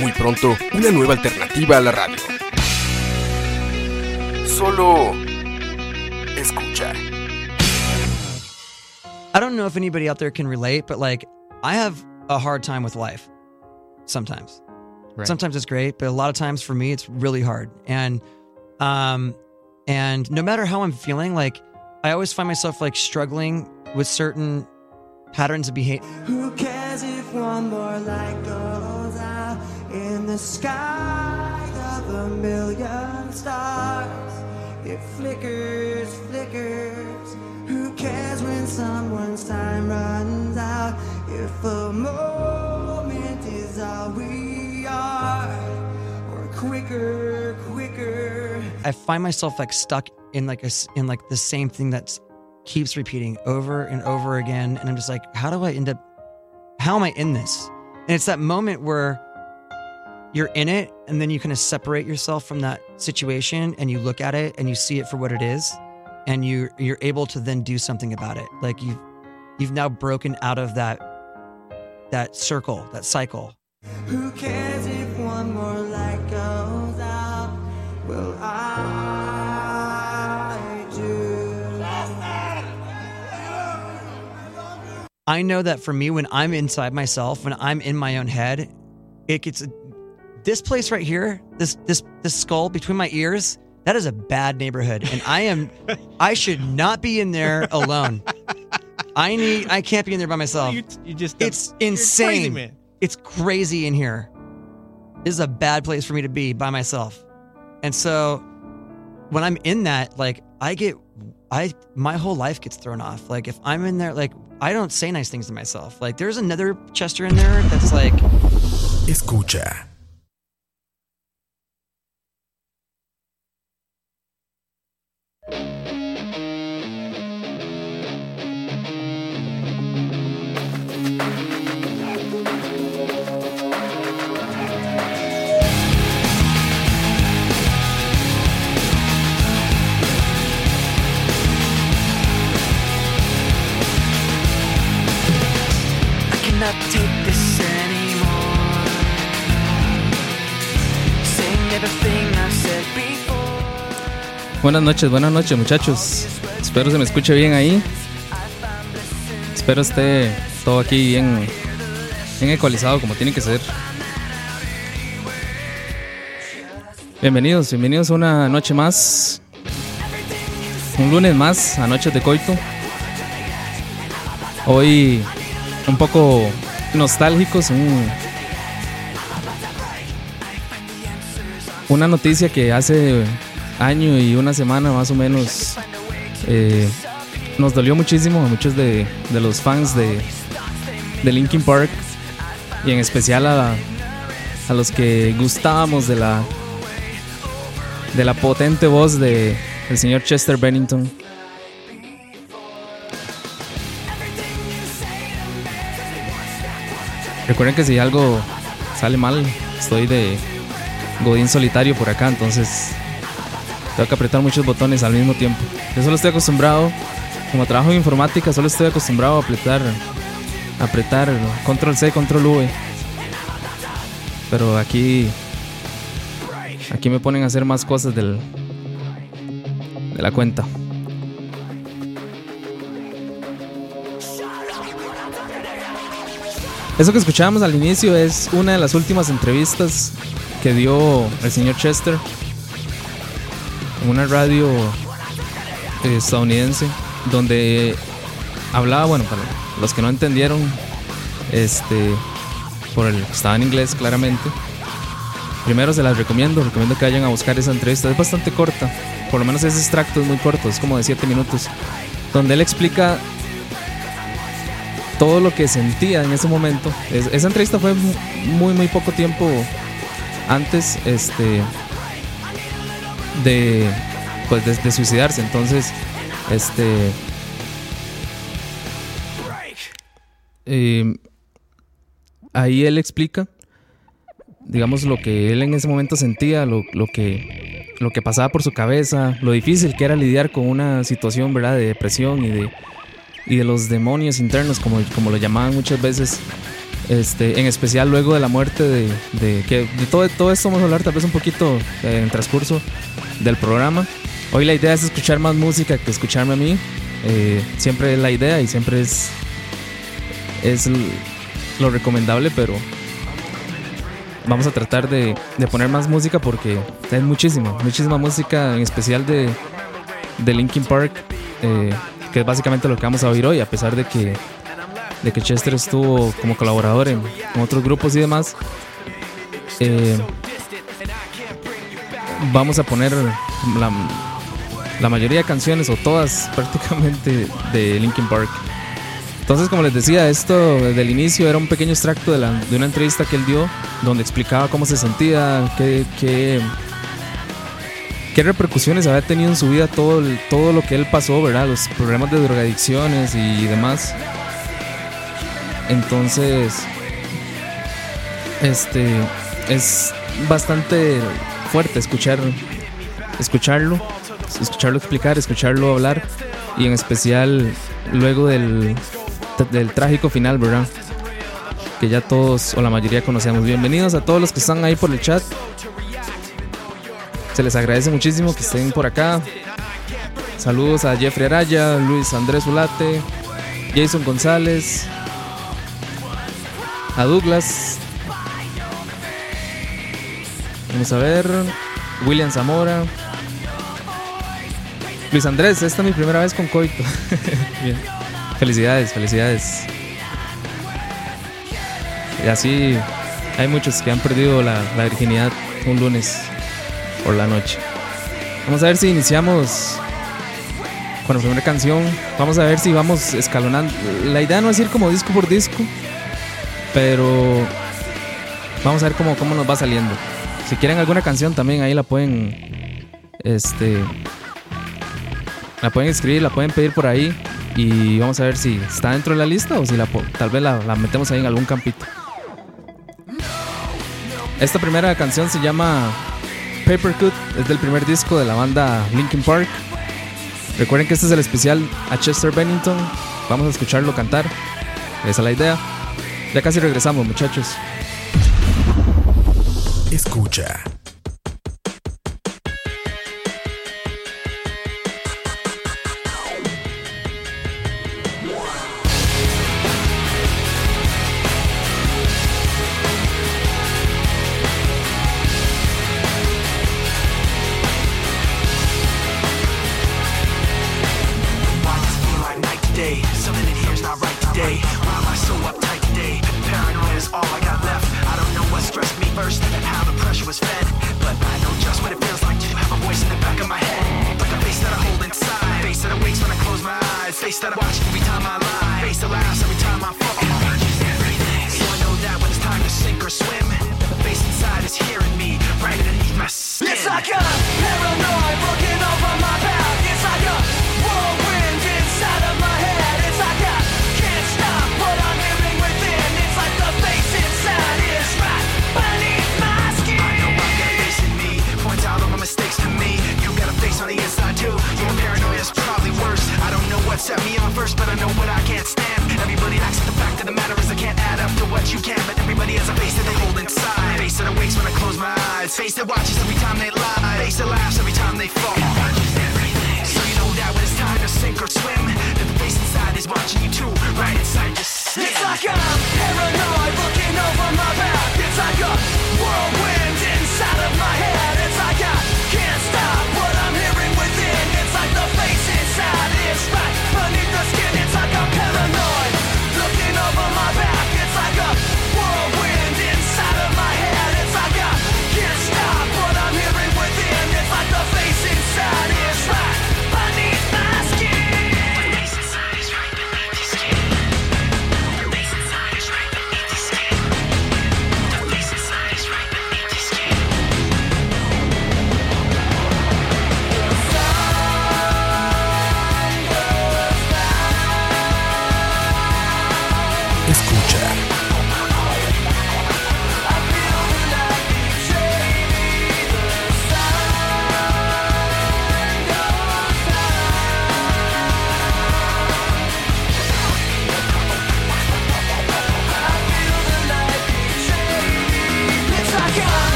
Muy pronto, una nueva alternativa a la radio. Solo escucha. I don't know if anybody out there can relate, but like I have a hard time with life sometimes. Right. Sometimes it's great, but a lot of times for me it's really hard. And um and no matter how I'm feeling, like I always find myself like struggling with certain patterns of behavior. Who cares if one more light goes out in the sky of a million stars? It flickers, flickers. Who cares when someone's time runs out? If a moment is all we are, or quicker, quicker. I find myself like stuck in like a in like the same thing that keeps repeating over and over again and I'm just like how do I end up how am I in this? And it's that moment where you're in it and then you kind of separate yourself from that situation and you look at it and you see it for what it is and you you're able to then do something about it. Like you've you've now broken out of that that circle, that cycle. Who cares if one more light goes out? Well, I do. I know that for me, when I'm inside myself, when I'm in my own head, it gets this place right here, this this this skull between my ears. That is a bad neighborhood, and I am, I should not be in there alone. I need, I can't be in there by myself. You, you just It's you're insane. crazy, man. It's crazy in here. This is a bad place for me to be by myself. And so when I'm in that, like I get I my whole life gets thrown off. Like if I'm in there, like I don't say nice things to myself. Like there's another Chester in there that's like Escucha. Buenas noches, buenas noches, muchachos. Espero se me escuche bien ahí. Espero esté todo aquí bien, bien ecualizado como tiene que ser. Bienvenidos, bienvenidos a una noche más. Un lunes más, a Noches de Coito. Hoy un poco nostálgicos, un- una noticia que hace año y una semana más o menos eh, nos dolió muchísimo a muchos de, los fans de, de Linkin Park y en especial a, a los que gustábamos de la de la potente voz de el señor Chester Bennington. Recuerden que si algo sale mal, estoy de Godín solitario por acá, entonces tengo que apretar muchos botones al mismo tiempo. Yo solo estoy acostumbrado, como trabajo en informática, solo estoy acostumbrado a apretar, apretar control C, control V. Pero aquí, aquí me ponen a hacer más cosas del, de la cuenta. Eso que escuchábamos al inicio es una de las últimas entrevistas que dio el señor Chester una radio eh, estadounidense donde hablaba, bueno, para los que no entendieron, este, por el estaba en inglés claramente. Primero se las recomiendo, recomiendo que vayan a buscar esa entrevista, es bastante corta, por lo menos ese extracto es muy corto, es como de 7 minutos, donde él explica todo lo que sentía en ese momento. Es- esa entrevista fue mu- muy, muy poco tiempo antes este, de, pues, de, suicidarse. Entonces, este. eh, ahí él explica, digamos, lo que él en ese momento sentía, lo, lo que, lo que pasaba por su cabeza, lo difícil que era lidiar con una situación, ¿verdad?, de depresión y de, y de los demonios internos, como, como lo llamaban muchas veces. Este, en especial luego de la muerte de, que de todo, todo esto vamos a hablar tal vez un poquito eh, en el transcurso del programa. Hoy la idea es escuchar más música que escucharme a mí. Eh, siempre es la idea y siempre es, es lo recomendable, pero vamos a tratar de, de poner más música porque hay muchísima, muchísima música, en especial de, de Linkin Park, eh, que es básicamente lo que vamos a oír hoy, a pesar de que, de que Chester estuvo como colaborador en, otros grupos y demás. eh, vamos a poner la, mayoría de canciones o todas prácticamente de Linkin Park. Entonces, como les decía, esto desde el inicio era un pequeño extracto de, una entrevista que él dio donde explicaba cómo se sentía, qué, qué, repercusiones había tenido en su vida todo, todo lo que él pasó, ¿verdad? Los problemas de drogadicciones y demás. Entonces, este es bastante fuerte escuchar escucharlo, escucharlo explicar, escucharlo hablar y en especial luego del, del trágico final, ¿verdad? Que ya todos o la mayoría conocemos. Bienvenidos a todos los que están ahí por el chat. Se les agradece muchísimo que estén por acá. Saludos a Jeffrey Araya, Luis Andrés Ulate, Jason González, a Douglas. Vamos a ver. William Zamora. Luis Andrés, esta es mi primera vez con Coito. Bien. Felicidades, felicidades. Y así hay muchos que han perdido la, la virginidad un lunes por la noche. Vamos a ver si iniciamos con la primera canción. Vamos a ver si vamos escalonando. La idea no es ir como disco por disco, pero vamos a ver cómo, cómo nos va saliendo. Si quieren alguna canción también ahí la pueden este la pueden escribir, la pueden pedir por ahí y vamos a ver si está dentro de la lista o si la tal vez la, la metemos ahí en algún campito. Esta primera canción se llama Papercut, es del primer disco de la banda Linkin Park. Recuerden que este es el especial a Chester Bennington. Vamos a escucharlo cantar. Esa es la idea. Ya casi regresamos, muchachos. Escucha.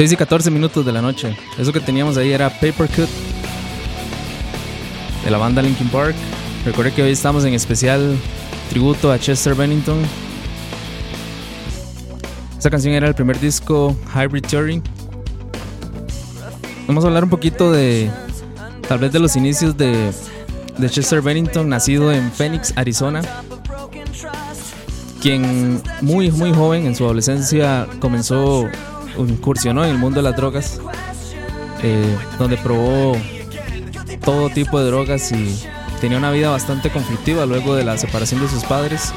6 y 14 minutos de la noche. Eso que teníamos ahí era Paper Cut de la banda Linkin Park. Recuerde que hoy estamos en especial tributo a Chester Bennington. Esta canción era el primer disco Hybrid Theory. Vamos a hablar un poquito de tal vez de los inicios de, de Chester Bennington, nacido en Phoenix, Arizona quien muy muy joven en su adolescencia comenzó incursionó en el mundo de las drogas, eh, donde probó todo tipo de drogas y tenía una vida bastante conflictiva luego de la separación de sus padres.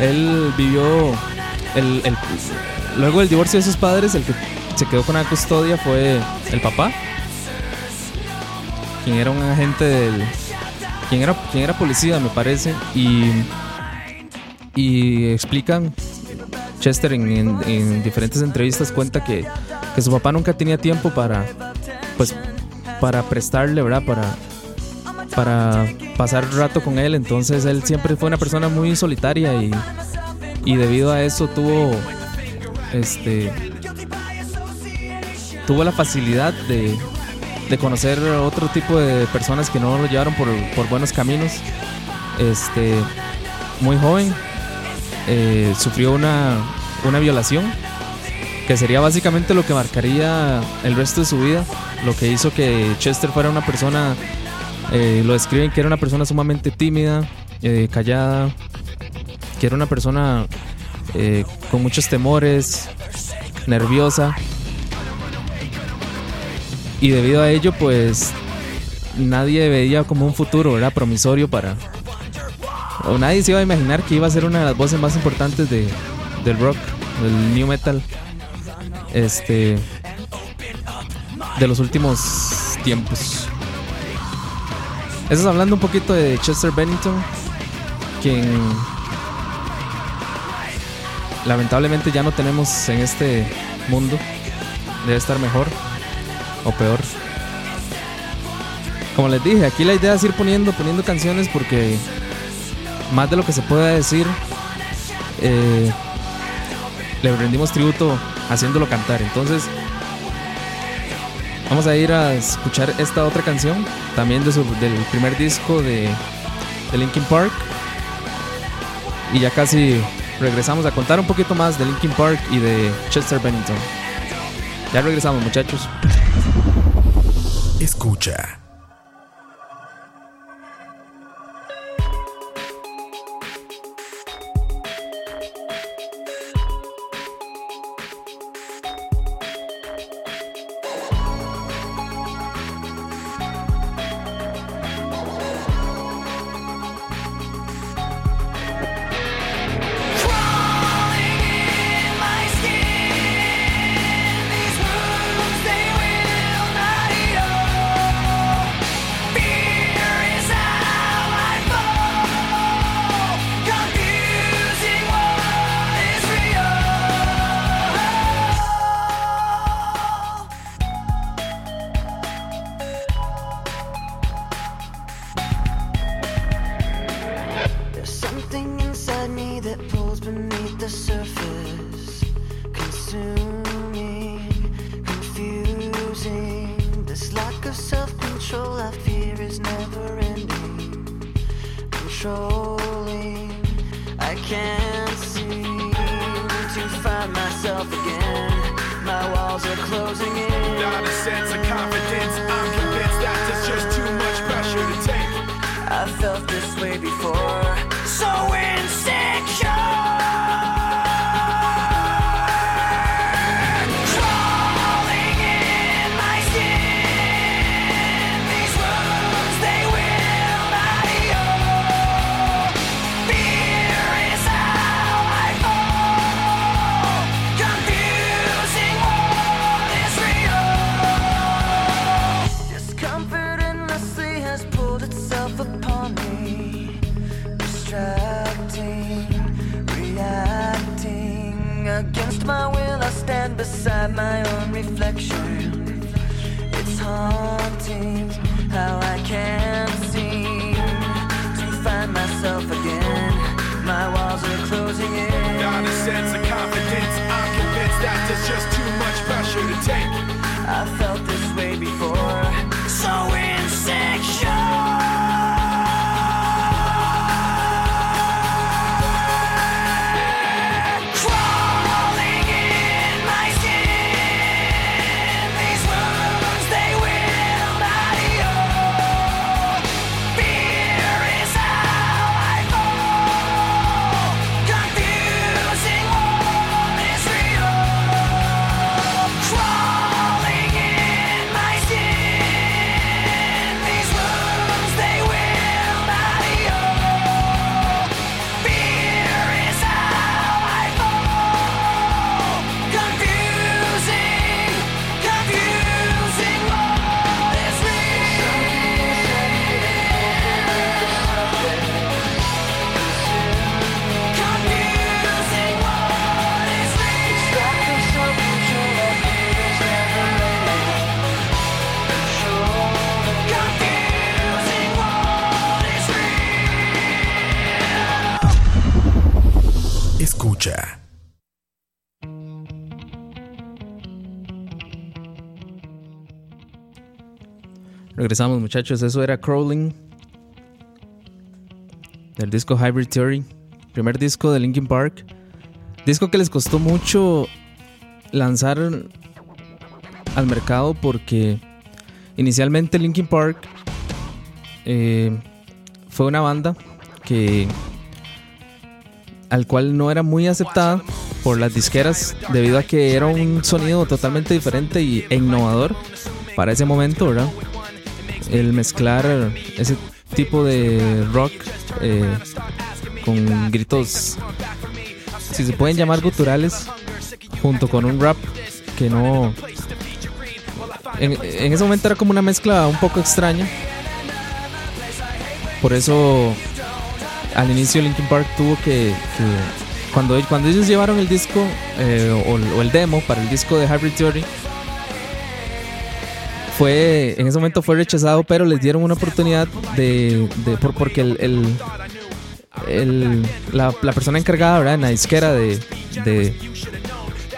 Él vivió el, luego del divorcio de sus padres, el que se quedó con la custodia fue el papá, quien era un agente del, quien era, quien era policía me parece y y explican Chester en, en- en diferentes entrevistas cuenta que, que su papá nunca tenía tiempo para pues para prestarle, ¿verdad? Para para pasar rato con él, entonces él siempre fue una persona muy solitaria y, y debido a eso tuvo este tuvo la facilidad de, de conocer otro tipo de personas que no lo llevaron por, por buenos caminos. Este muy joven eh, sufrió una, una violación que sería básicamente lo que marcaría el resto de su vida, lo que hizo que Chester fuera una persona, eh, lo describen que era una persona sumamente tímida, eh, callada, que era una persona con muchos temores, nerviosa. Y debido a ello, pues nadie veía como un futuro, ¿verdad? Promisorio para, o nadie se iba a imaginar que iba a ser una de las voces más importantes de, del rock, del new metal, este, de los últimos tiempos. Eso es hablando un poquito de Chester Bennington, quien lamentablemente ya no tenemos en este mundo. Debe estar mejor o peor. Como les dije, aquí la idea es ir poniendo, poniendo canciones porque más de lo que se pueda decir, eh, le rendimos tributo haciéndolo cantar. Entonces, vamos a ir a escuchar esta otra canción, también de su- del primer disco de, de Linkin Park. Y ya casi regresamos a contar un poquito más de Linkin Park y de Chester Bennington. Ya regresamos, muchachos. Escucha. Regresamos, muchachos. Eso era Crawling. Del disco Hybrid Theory. Primer disco de Linkin Park. Disco que les costó mucho lanzar al mercado porque inicialmente Linkin Park eh, fue una banda que al cual no era muy aceptada por las disqueras debido a que era un sonido totalmente diferente e innovador para ese momento, ¿verdad? El mezclar ese tipo de rock eh, con gritos, si se pueden llamar guturales, junto con un rap que no... En, ese momento era como una mezcla un poco extraña. Por eso al inicio Linkin Park tuvo que, que- cuando, cuando ellos llevaron el disco eh, o, o el demo para el disco de Hybrid Theory fue en ese momento fue rechazado pero les dieron una oportunidad de, de- por- porque el, el- el- la, la persona encargada ¿verdad? en la disquera de, de,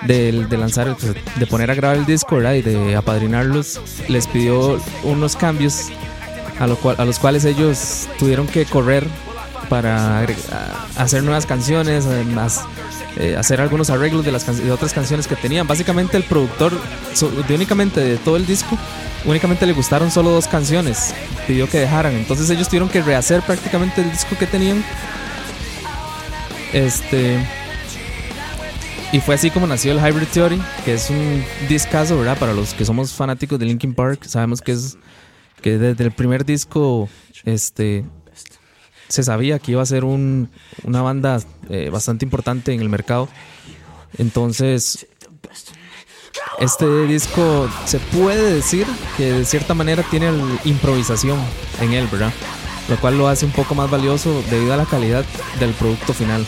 de- de lanzar pues, de poner a grabar el disco ¿verdad? y de apadrinarlos les pidió unos cambios a, lo cual, a los cuales ellos tuvieron que correr para hacer nuevas canciones, además eh, hacer algunos arreglos de las de otras canciones que tenían. Básicamente el productor so- de únicamente de todo el disco, únicamente le gustaron solo dos canciones, pidió que dejaran. Entonces ellos tuvieron que rehacer prácticamente el disco que tenían. Este y fue así como nació el Hybrid Theory, que es un discazo, ¿verdad? Para los que somos fanáticos de Linkin Park, sabemos que es que desde el primer disco este se sabía que iba a ser un- una banda eh, bastante importante en el mercado. Entonces, este disco se puede decir que de cierta manera tiene improvisación en él, ¿verdad? Lo cual lo hace un poco más valioso debido a la calidad del producto final.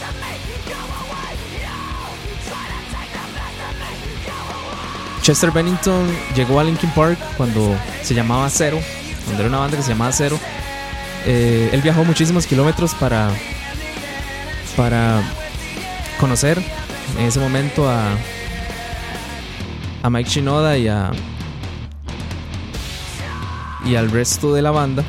Chester Bennington llegó a Linkin Park cuando se llamaba Zero, cuando era una banda que se llamaba Zero. Eh, él viajó muchísimos kilómetros para, para conocer en ese momento a, a Mike Shinoda y a y al resto de la banda.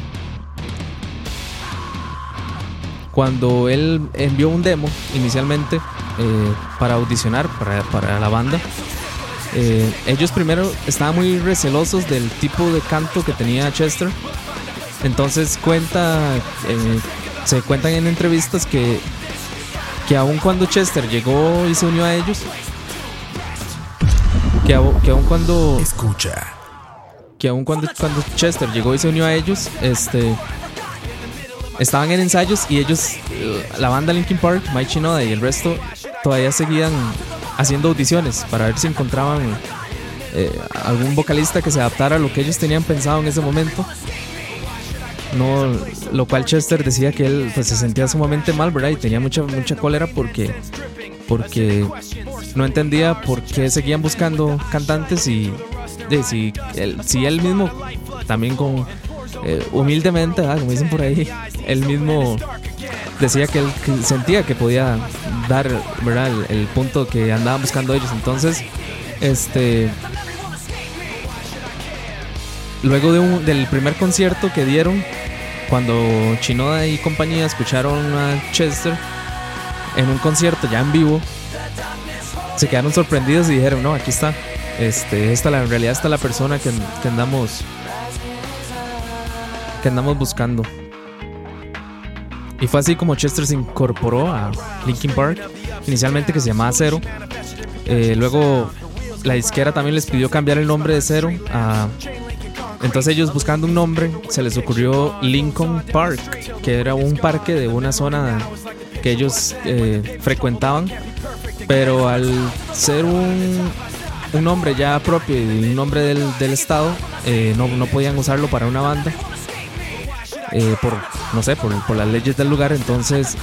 Cuando él envió un demo inicialmente eh, para audicionar para, para la banda, eh, ellos primero estaban muy recelosos del tipo de canto que tenía Chester. Entonces cuenta, eh, se cuentan en entrevistas que, que aun cuando Chester llegó y se unió a ellos, que, que aun cuando Escucha. que aun cuando, cuando Chester llegó y se unió a ellos, este estaban en ensayos y ellos, eh, la banda Linkin Park, Mike Shinoda y el resto, todavía seguían haciendo audiciones para ver si encontraban eh, algún vocalista que se adaptara a lo que ellos tenían pensado en ese momento. No, lo cual Chester decía que él pues, se sentía sumamente mal, ¿verdad? Y tenía mucha, mucha cólera porque porque no entendía por qué seguían buscando cantantes y si, él, si mismo también con eh, humildemente, ah, como dicen por ahí, él mismo decía que él sentía que podía dar ¿verdad? El, el punto que andaban buscando ellos. Entonces, este luego de un- del primer concierto que dieron, cuando Chinoda y compañía escucharon a Chester en un concierto ya en vivo, se quedaron sorprendidos y dijeron, no, aquí está. Este, esta la, en realidad está la persona que, andamos que andamos buscando. Y fue así como Chester se incorporó a Linkin Park, inicialmente que se llamaba Zero. Eh, luego la disquera también les pidió cambiar el nombre de Zero a entonces ellos buscando un nombre se les ocurrió Lincoln Park, que era un parque de una zona que ellos eh, frecuentaban, pero al ser un, un nombre ya propio y un nombre del, del estado, eh, no, no podían usarlo para una banda, eh, por, no sé, por, por las leyes del lugar, entonces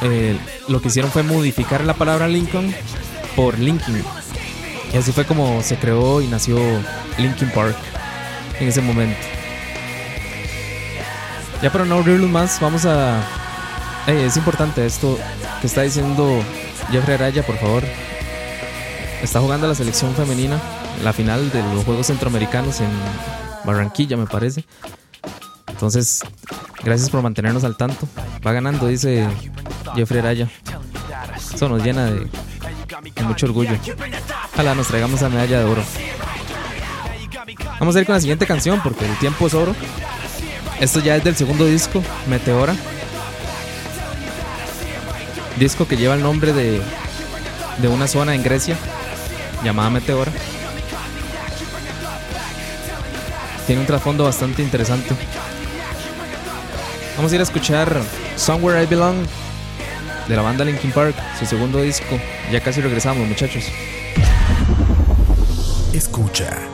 eh, lo que hicieron fue modificar la palabra Lincoln por Linkin. Y así fue como se creó y nació Linkin Park en ese momento. Ya para no abrirlos más, vamos a... Es importante esto que está diciendo Jeffrey Araya, por favor. Está jugando la selección femenina, la final de los Juegos Centroamericanos en Barranquilla, me parece. Entonces, gracias por mantenernos al tanto. Va ganando, dice Jeffrey Araya. Eso nos llena de, de mucho orgullo. Ojalá nos traigamos la medalla de oro. Vamos a ir con la siguiente canción porque el tiempo es oro. Esto ya es del segundo disco, Meteora. Disco que lleva el nombre de, de una zona en Grecia llamada Meteora. Tiene un trasfondo bastante interesante. Vamos a ir a escuchar Somewhere I Belong de la banda Linkin Park, su segundo disco. Ya casi regresamos, muchachos. Escucha.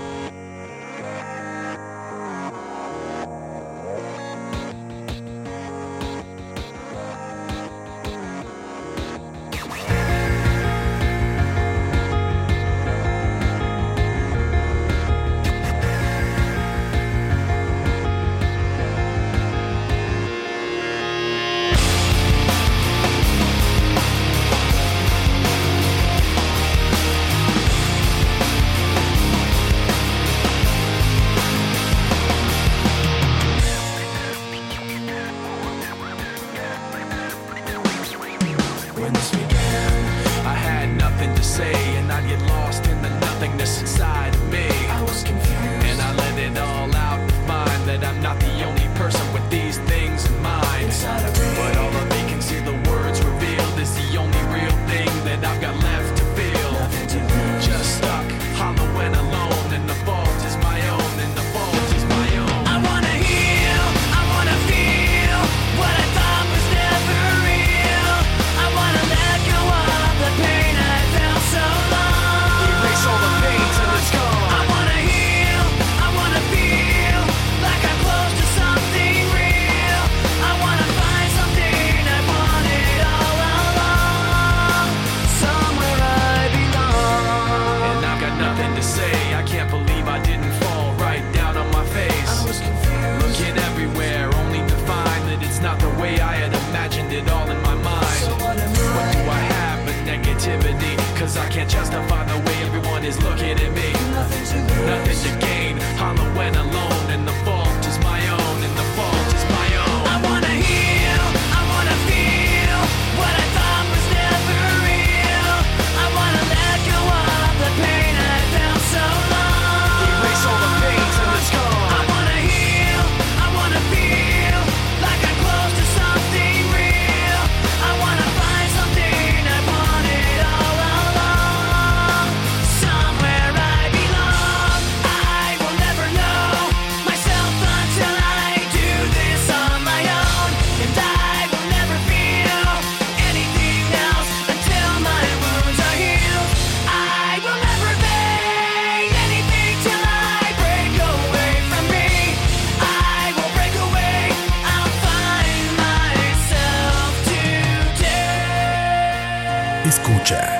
Escucha.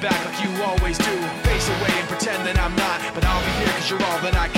Back like you always do. Face away and pretend that I'm not, but I'll be here cause you're all that I got.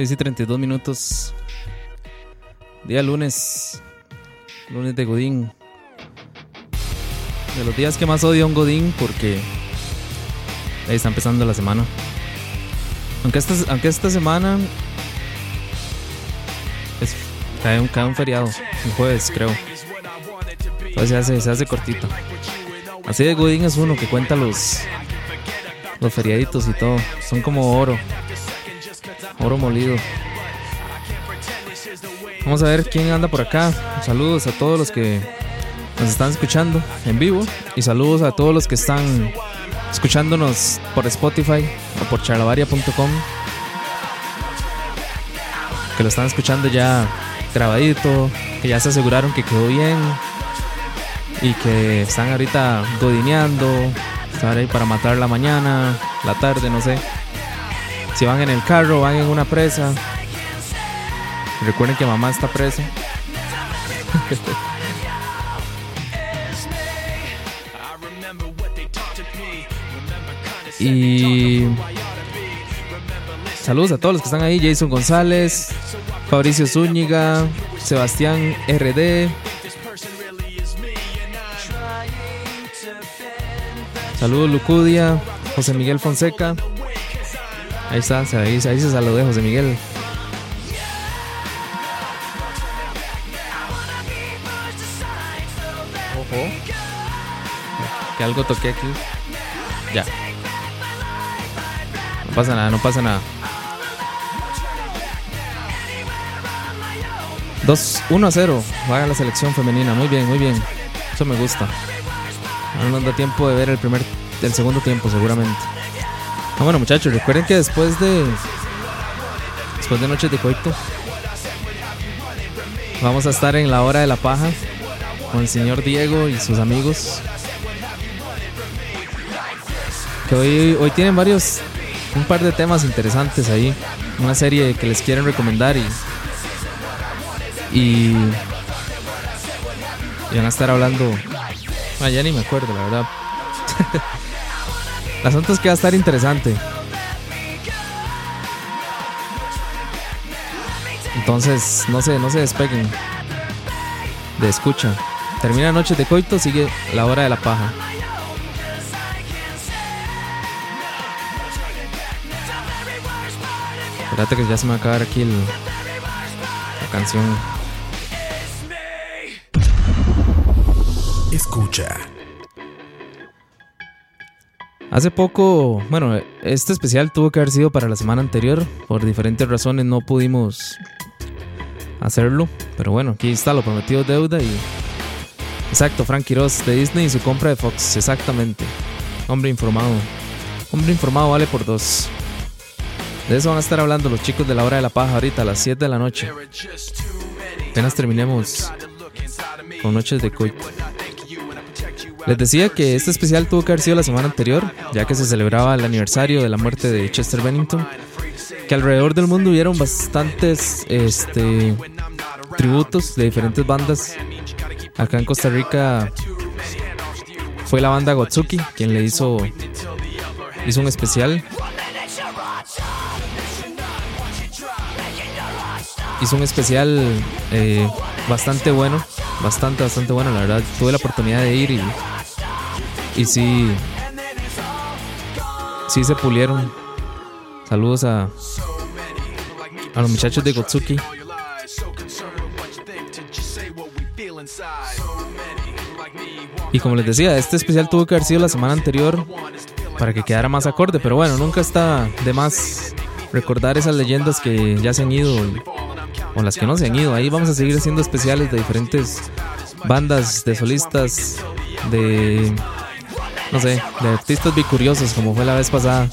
6 y 32 minutos. Día lunes. Lunes de Godín. De los días que más odio a un Godín porque ahí está empezando la semana. Aunque esta, aunque esta semana es, cae, un, cae un feriado, un jueves creo. Entonces se hace, se hace cortito. Así de Godín es uno que cuenta los, los feriaditos y todo. Son como oro. Oro molido. Vamos a ver quién anda por acá. Saludos a todos los que nos están escuchando en vivo. Y saludos a todos los que están escuchándonos por Spotify o por charlavaria.com. Que lo están escuchando ya grabadito. Que ya se aseguraron que quedó bien. Y que están ahorita godineando. Estar ahí para matar la mañana, la tarde, no sé. Si van en el carro, van en una presa. Recuerden que mamá está presa. y saludos a todos los que están ahí. Jason González, Fabricio Zúñiga, Sebastián RD. Saludos Lucudia, José Miguel Fonseca. Ahí está, se- ahí, ahí se saludé José Miguel. Ojo. Que algo toqué aquí. Ya. No pasa nada, no pasa nada. 2, 1 a 0. Va a la selección femenina. Muy bien, muy bien. Eso me gusta. Ahora nos da tiempo de ver el primer, el segundo tiempo, seguramente. Ah, bueno, muchachos, recuerden que después de. Después de Noches de Coito. Vamos a estar en la hora de la paja. Con el señor Diego y sus amigos. Que hoy, hoy tienen varios. Un par de temas interesantes ahí. Una serie que les quieren recomendar y. Y. Y van a estar hablando. Ah, ya ni me acuerdo, la verdad. El asunto es que va a estar interesante. Entonces, no se, no se despeguen de escucha. Termina Noches de Coito, sigue la hora de la paja. Espérate que ya se me va a acabar aquí el, la canción. Escucha. Hace poco, bueno, este especial tuvo que haber sido para la semana anterior. Por diferentes razones no pudimos hacerlo. Pero bueno, aquí está, lo prometido deuda y... Exacto, Frank Quiroz de Disney y su compra de Fox, exactamente. Hombre informado. Hombre informado vale por dos. De eso van a estar hablando los chicos de la hora de la paja ahorita a las 7 de la noche. Apenas terminemos con noches de coito. Les decía que este especial tuvo que haber sido la semana anterior, ya que se celebraba el aniversario de la muerte de Chester Bennington. Que alrededor del mundo hubieron bastantes este, tributos de diferentes bandas. Acá en Costa Rica fue la banda Gotsuki quien le hizo, hizo un especial. Hizo un especial eh, bastante bueno, bastante, bastante bueno, la verdad. Tuve la oportunidad de ir y, y sí, sí se pulieron. Saludos a, a los muchachos de Gotsuki. Y como les decía, este especial tuvo que haber sido la semana anterior para que quedara más acorde, pero bueno, nunca está de más recordar esas leyendas que ya se han ido o las que no se han ido. Ahí vamos a seguir haciendo especiales de diferentes bandas, de solistas, de no sé, de artistas bicuriosos como fue la vez pasada.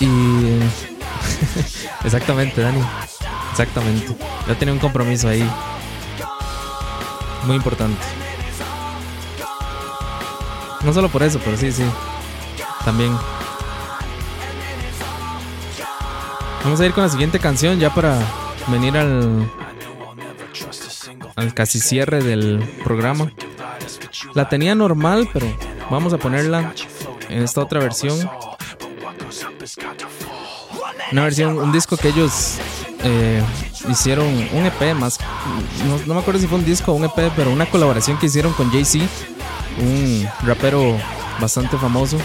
Y exactamente, Dani. Exactamente. Ya tenía un compromiso ahí. Muy importante. No solo por eso, pero sí, sí. También. Vamos a ir con la siguiente canción ya para venir al al casi cierre del programa. La tenía normal, pero vamos a ponerla en esta otra versión. Una versión, un disco que ellos eh, hicieron, un EP más. No, me acuerdo si fue un disco o un EP, pero una colaboración que hicieron con Jay-Z, un rapero bastante famoso.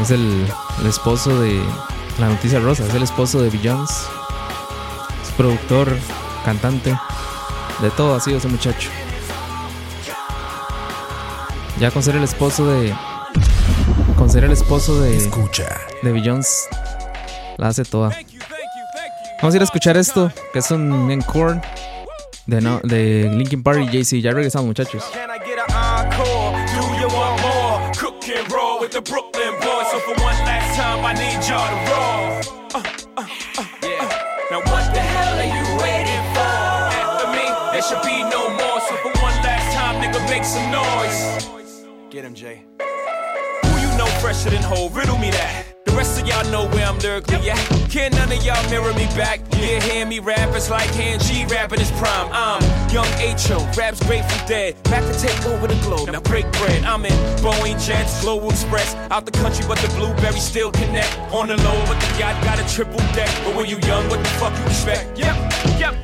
Es el, el esposo de La Noticia Rosa, es el esposo de Beyoncé. Es productor, cantante, de todo ha sido ese muchacho. Ya con ser el esposo de. Con ser el esposo de, Escucha. de Beyoncé, la hace toda. Vamos a ir a escuchar esto, que es un encore de, no, de Linkin Park y Jay-Z. Ya regresamos, muchachos. Can I get an encore? Do you want more? Cook and roll with the Brooklyn boys. So for one last time, I need y'all to roll. Should be no more. So for one last time, nigga, make some noise. Get him, Jay. Who you know fresher than whole? Riddle me that. The rest of y'all know where I'm lyrically at. Can none of y'all mirror me back? Yeah, hear me rap, it's like hand G rapping his prime. I'm young H.O., raps Grateful Dead. Back to take over the globe, now break bread. I'm in Boeing Jets, Global Express. Out the country, but the blueberries still connect. On the low, but the yacht got a triple deck. But when you young, what the fuck you expect? Yep, yep.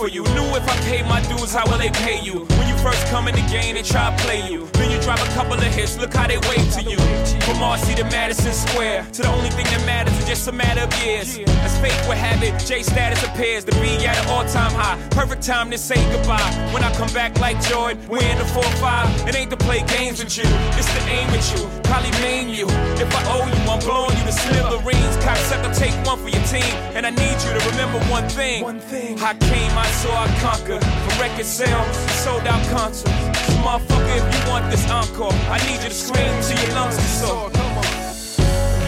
For you. Knew if I paid my dues, how will they pay you? When you first come in the game, they try to play you. Then you drop a couple of hits. Look how they wait to you. From Marcy to Madison Square, to the only thing that matters is just a matter of years. As fate would have it, J status appears to be at an all-time high. Perfect time to say goodbye. When I come back like Jordan, we're in the 4-5. It ain't to play games with you, it's to aim at you. Probably maim you. If I owe you, I'm blowing you to smithereens. Cocksucker, take one for your team. And I need you to remember one thing. One thing. I came, I saw, I conquered. From record sales, sold out concerts. So motherfucker, if you want this encore, I need you to scream till your lungs.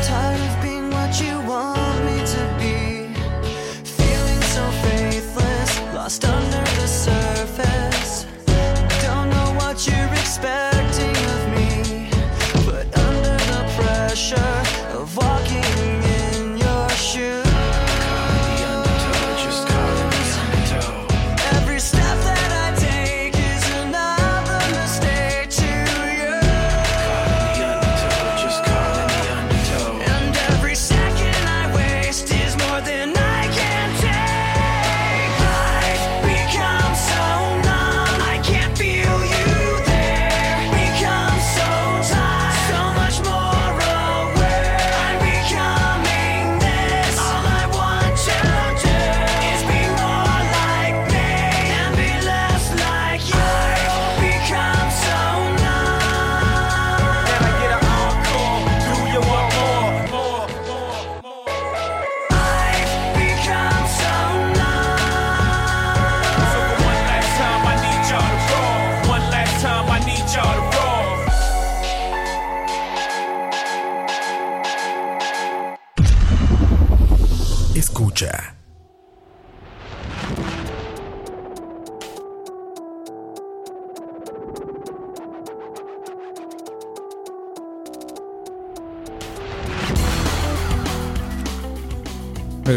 Tired of being what you want me to be. Feeling so faithless, lost under the surface. Don't know what you're expecting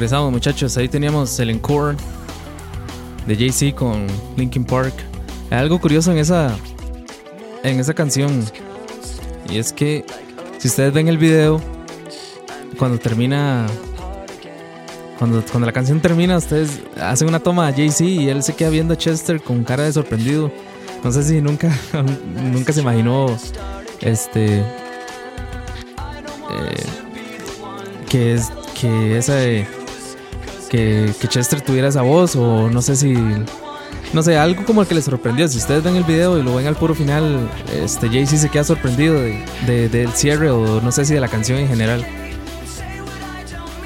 Regresamos muchachos, ahí teníamos el encore de Jay-Z con Linkin Park. Hay algo curioso en esa en esa canción y es que si ustedes ven el video cuando termina cuando, cuando la canción termina ustedes hacen una toma a Jay-Z y él se queda viendo a Chester con cara de sorprendido. No sé si nunca nunca se imaginó este eh, que es que esa de- que, que Chester tuviera esa voz o no sé si no sé algo como el que le sorprendió. Si ustedes ven el video y lo ven al puro final este Jay-Z se queda sorprendido de, de- del cierre o no sé si de la canción en general.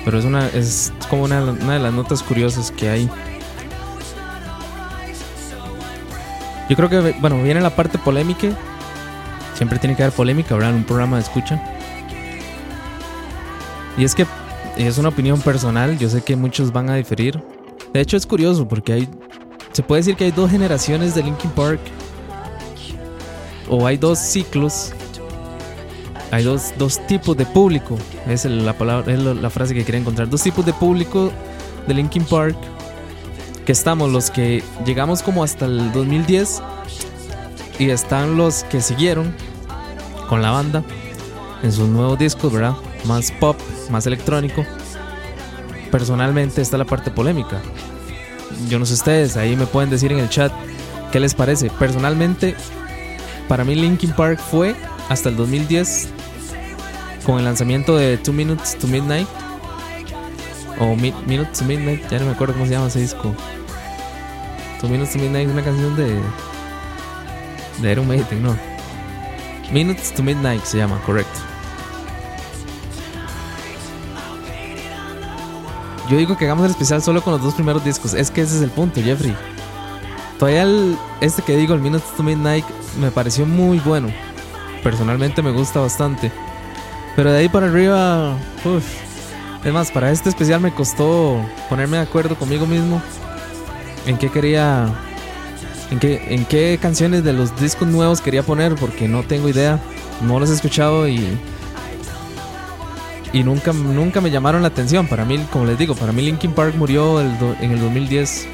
Pero es una es como una, una de las notas curiosas que hay. Yo creo que bueno viene la parte polémica. Siempre tiene que haber polémica en un programa de escucha. Y es que es una opinión personal, yo sé que muchos van a diferir. De hecho es curioso porque hay se puede decir que hay dos generaciones de Linkin Park o hay dos ciclos. Hay dos, dos tipos de público. Es la palabra es la frase que quería encontrar. Dos tipos de público de Linkin Park que estamos los que llegamos como hasta el 2010 y están los que siguieron con la banda en sus nuevos discos, ¿verdad? Más pop, más electrónico. Personalmente, esta es la parte polémica. Yo no sé ustedes, ahí me pueden decir en el chat qué les parece. Personalmente, para mí Linkin Park fue hasta el 2010 con el lanzamiento de Two Minutes to Midnight o Mi- Minutes to Midnight, ya no me acuerdo cómo se llama ese disco. Two Minutes to Midnight es una canción de. de Iron Maiden, no. Minutes to Midnight se llama, correcto. Yo digo que hagamos el especial solo con los dos primeros discos. Es que ese es el punto, Jeffrey. Todavía este que digo, el Minutes to Midnight, me pareció muy bueno. Personalmente me gusta bastante. Pero de ahí para arriba, uff. Es más, para este especial me costó ponerme de acuerdo conmigo mismo en qué quería, en qué, en qué canciones de los discos nuevos quería poner, porque no tengo idea, no los he escuchado y y nunca, nunca me llamaron la atención. Para mí, como les digo, para mí Linkin Park murió en el 2010.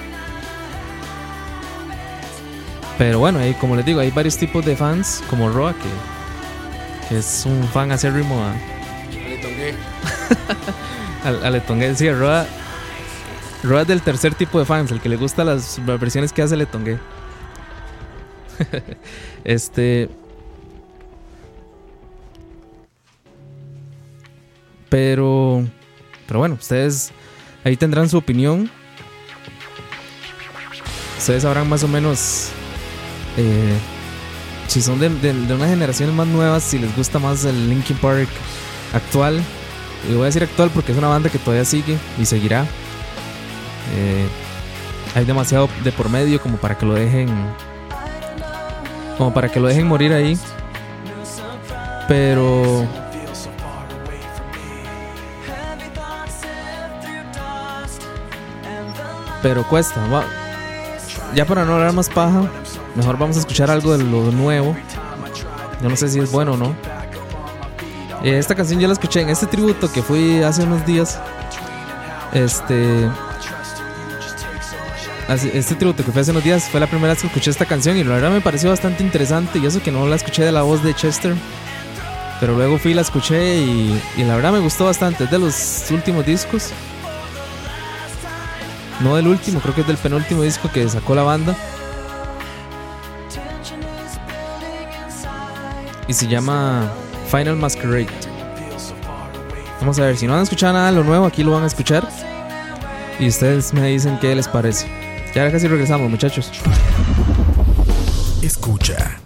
Pero bueno, hay, como les digo, hay varios tipos de fans, como Roa, que, que es un fan acérrimo a, al, al Etongue. Sí, Roa, Roa es del tercer tipo de fans, el que le gusta las versiones que hace el Etongue. este. Pero. Pero bueno, ustedes ahí tendrán su opinión. Ustedes sabrán más o menos. eh, si son de, de, de unas generaciones más nuevas, si les gusta más el Linkin Park actual. Y voy a decir actual porque es una banda que todavía sigue y seguirá. Eh, hay demasiado de por medio como para que lo dejen. Como para que lo dejen morir ahí. Pero. Pero cuesta. Ya para no hablar más paja, mejor vamos a escuchar algo de lo nuevo. Yo no sé si es bueno o no. Eh, esta canción yo la escuché en este tributo que fui hace unos días. Este. Este tributo que fue hace unos días fue la primera vez que escuché esta canción y la verdad me pareció bastante interesante. Y eso que no la escuché de la voz de Chester. Pero luego fui y la escuché y, y la verdad me gustó bastante. Es de los últimos discos. No del último, creo que es del penúltimo disco que sacó la banda. Y se llama Final Masquerade. Vamos a ver, si no han escuchado nada de lo nuevo, aquí lo van a escuchar. Y ustedes me dicen qué les parece. Ya casi regresamos, muchachos. Escucha.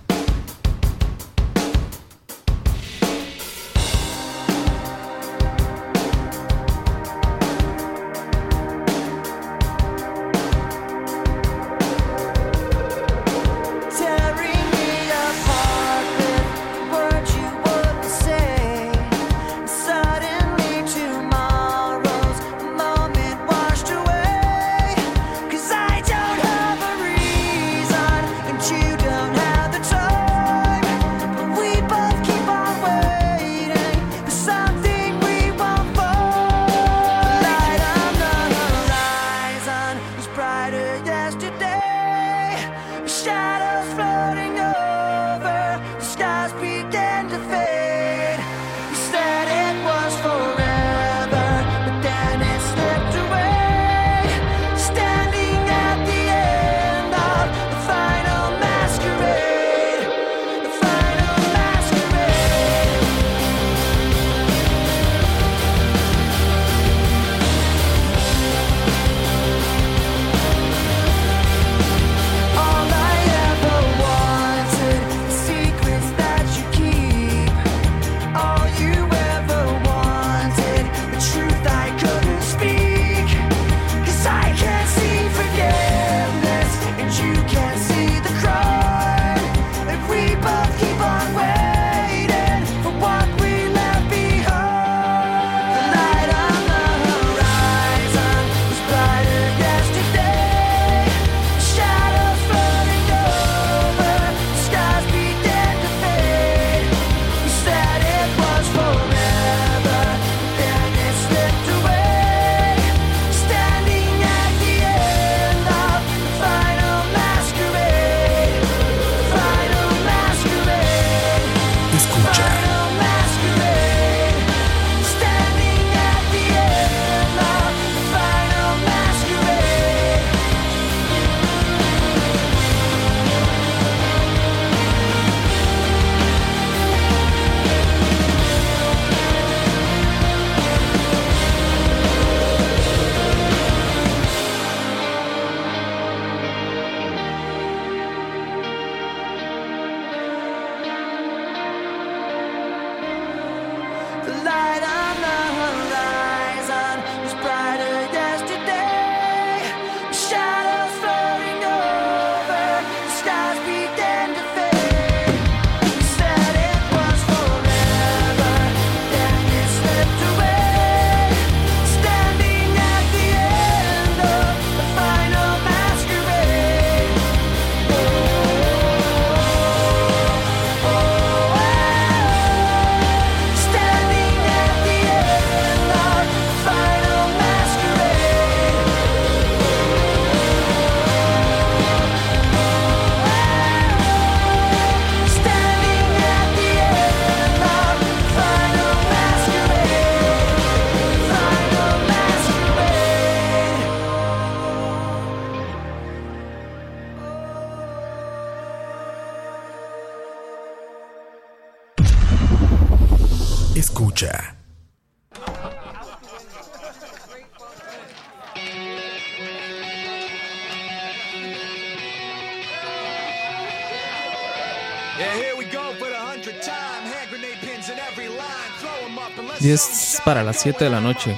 Para las 7 de la noche.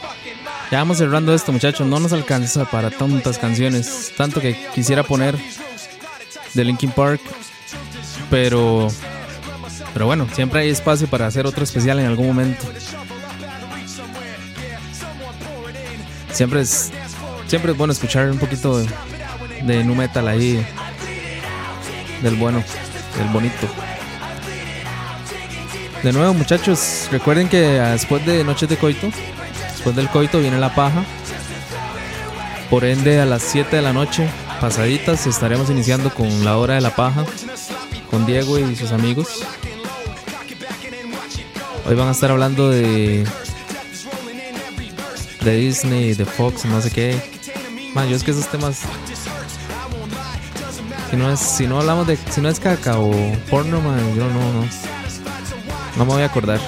Ya vamos cerrando esto, muchachos. No nos alcanza para tantas canciones. Tanto que quisiera poner de Linkin Park. Pero. Pero bueno, siempre hay espacio para hacer otro especial en algún momento. Siempre es. Siempre es bueno escuchar un poquito de, de nu metal ahí. Del bueno, del bonito. De nuevo, muchachos, recuerden que después de Noches de Coito, después del coito viene la paja. Por ende, a las 7 de la noche, pasaditas, estaremos iniciando con la hora de la paja, con Diego y sus amigos. Hoy van a estar hablando de. de Disney, de Fox, no sé qué. Man, yo es que esos temas. Si no, es, si no hablamos de. Si no es caca o porno, man, yo no, no. No me voy a acordar.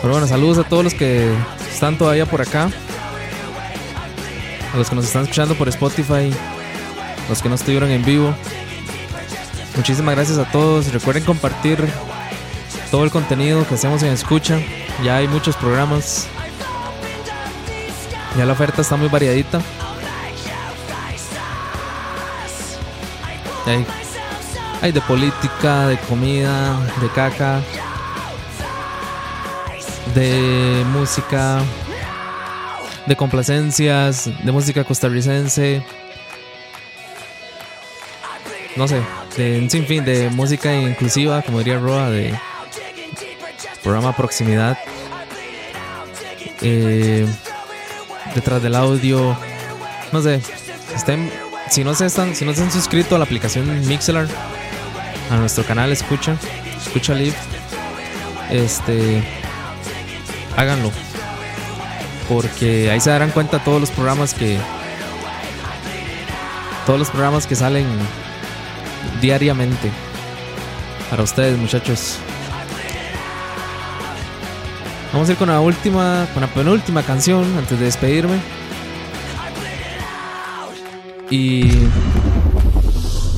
Pero bueno, saludos a todos los que están todavía por acá. A los que nos están escuchando por Spotify. Los que no estuvieron en vivo. Muchísimas gracias a todos. Recuerden compartir todo el contenido que hacemos en Escucha. Ya hay muchos programas. Ya la oferta está muy variadita. Ya Hay, de política, de comida, de caca, de música, de complacencias, de música costarricense. No sé, de un sinfín de música inclusiva, como diría Roa, de programa Proximidad. Eh, detrás del audio. No sé. Estén, si, no se están, si no se han suscrito a la aplicación Mixelar, a nuestro canal Escucha, Escucha Live, este, háganlo. Porque ahí se darán cuenta todos los programas que. Todos los programas que salen diariamente. Para ustedes, muchachos. Vamos a ir con la última, con la penúltima canción antes de despedirme. Y,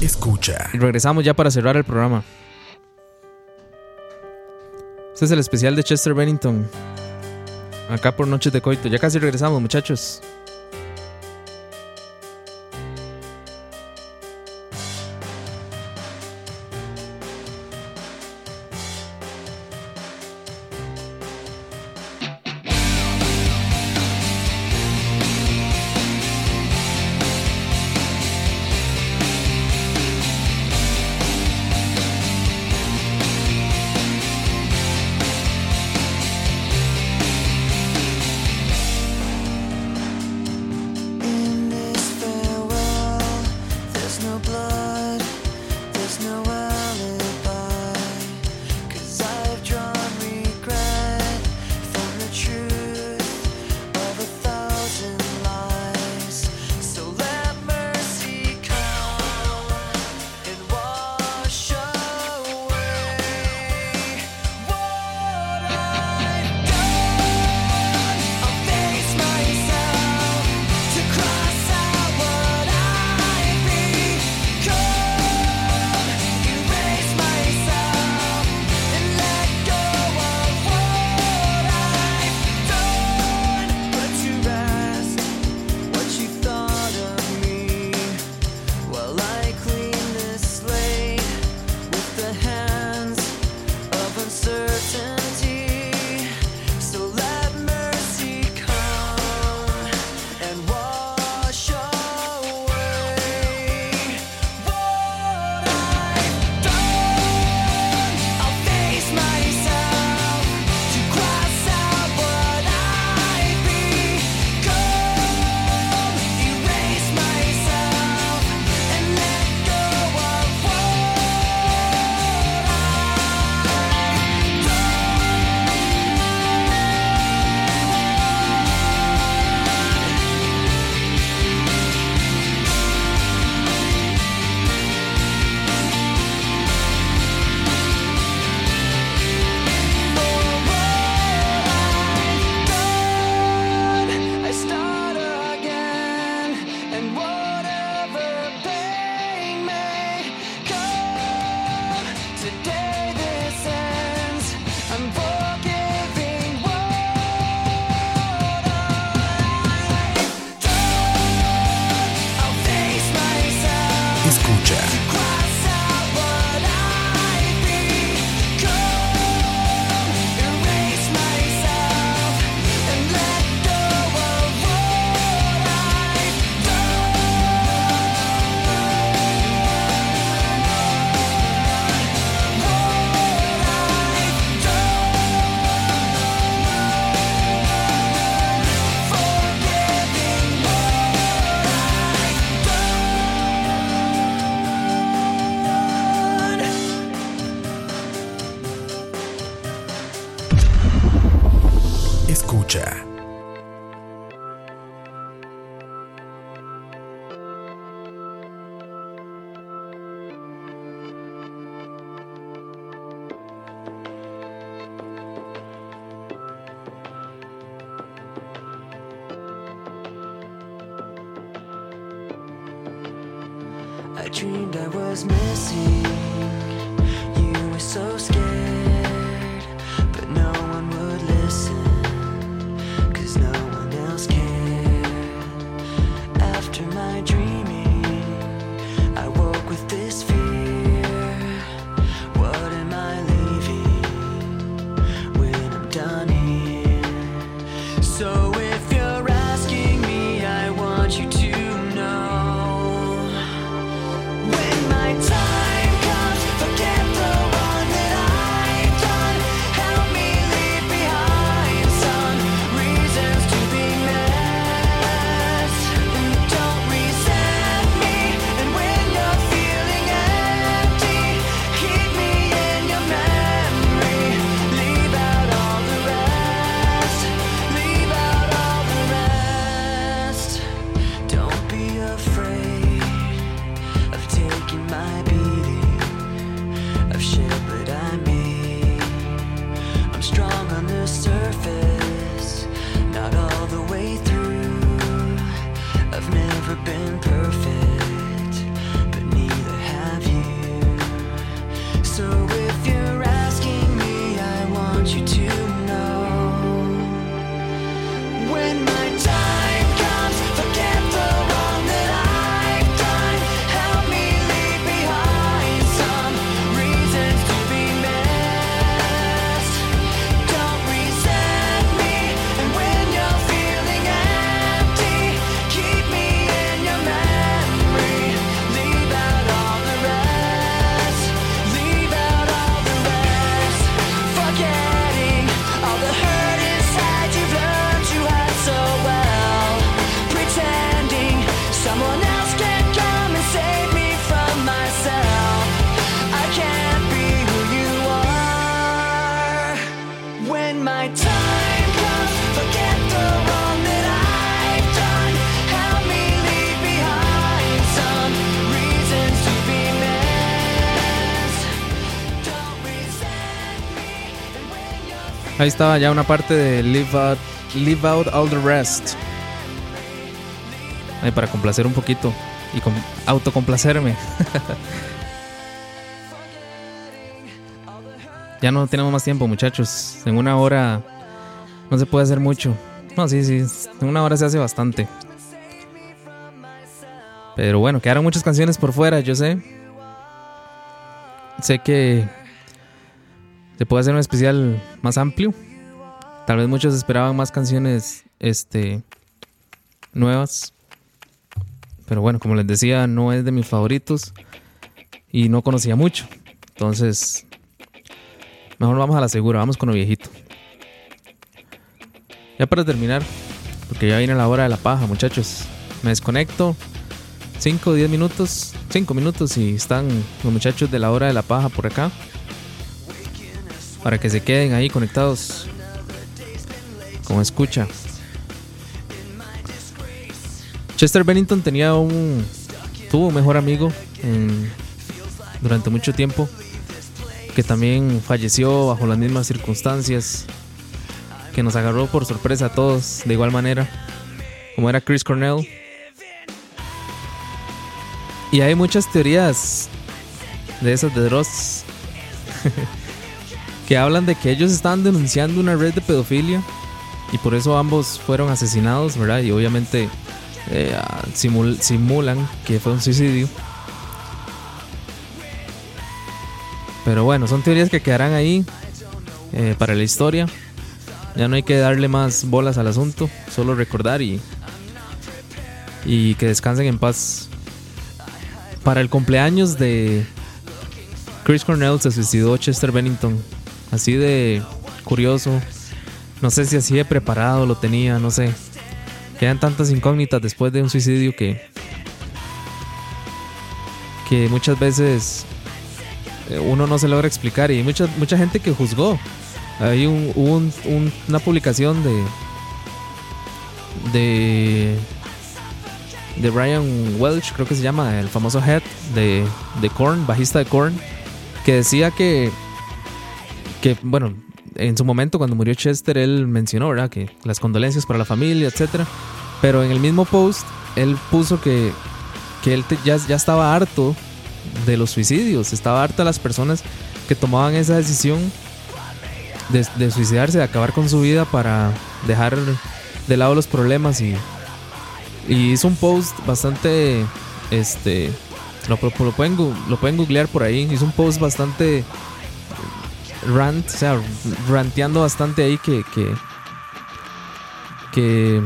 Escucha. regresamos ya para cerrar el programa. Este es el especial de Chester Bennington. Acá por Noches de Coito. Ya casi regresamos, muchachos. Ahí estaba ya una parte de Leave Out, out All the Rest. Para complacer un poquito y com- autocomplacerme. ya no tenemos más tiempo, muchachos. En una hora no se puede hacer mucho. No, sí, sí. En una hora se hace bastante. Pero bueno, quedaron muchas canciones por fuera, yo sé. Sé que se puede hacer un especial más amplio. Tal vez muchos esperaban más canciones este nuevas. Pero bueno, como les decía, no es de mis favoritos y no conocía mucho. Entonces, mejor vamos a la segura, vamos con lo viejito. Ya para terminar, porque ya viene la hora de la paja, muchachos. Me desconecto 5 o 10 minutos, 5 minutos y están los muchachos de la hora de la paja por acá para que se queden ahí conectados como escucha. Chester Bennington tenía un tuvo un mejor amigo durante mucho tiempo que también falleció bajo las mismas circunstancias que nos agarró por sorpresa a todos de igual manera como era Chris Cornell y hay muchas teorías de esas de Dross que hablan de que ellos estaban denunciando una red de pedofilia y por eso ambos fueron asesinados, ¿verdad? Y obviamente eh, ah, simul- simulan que fue un suicidio. Pero bueno, son teorías que quedarán ahí eh, para la historia. Ya no hay que darle más bolas al asunto, solo recordar y, y que descansen en paz. Para el cumpleaños de Chris Cornell se suicidó Chester Bennington. Así de curioso. No sé si así de preparado lo tenía, no sé. Quedan tantas incógnitas después de un suicidio que. que muchas veces eh, uno no se logra explicar. Y hay mucha, mucha gente que juzgó. Hay un, una publicación de. de. de Brian Welch, creo que se llama, el famoso head de, de Korn, bajista de Korn, que decía que. Que, bueno, en su momento cuando murió Chester, él mencionó, ¿verdad? Que las condolencias para la familia, etcétera. Pero en el mismo post, él puso que, que él ya, ya estaba harto de los suicidios, estaba harto de las personas que tomaban esa decisión de, suicidarse, de acabar con su vida para dejar de lado los problemas y, y hizo un post bastante, este, lo, lo- pueden, lo pueden googlear por ahí, hizo un post bastante rant, o sea, ranteando bastante ahí que, que, que,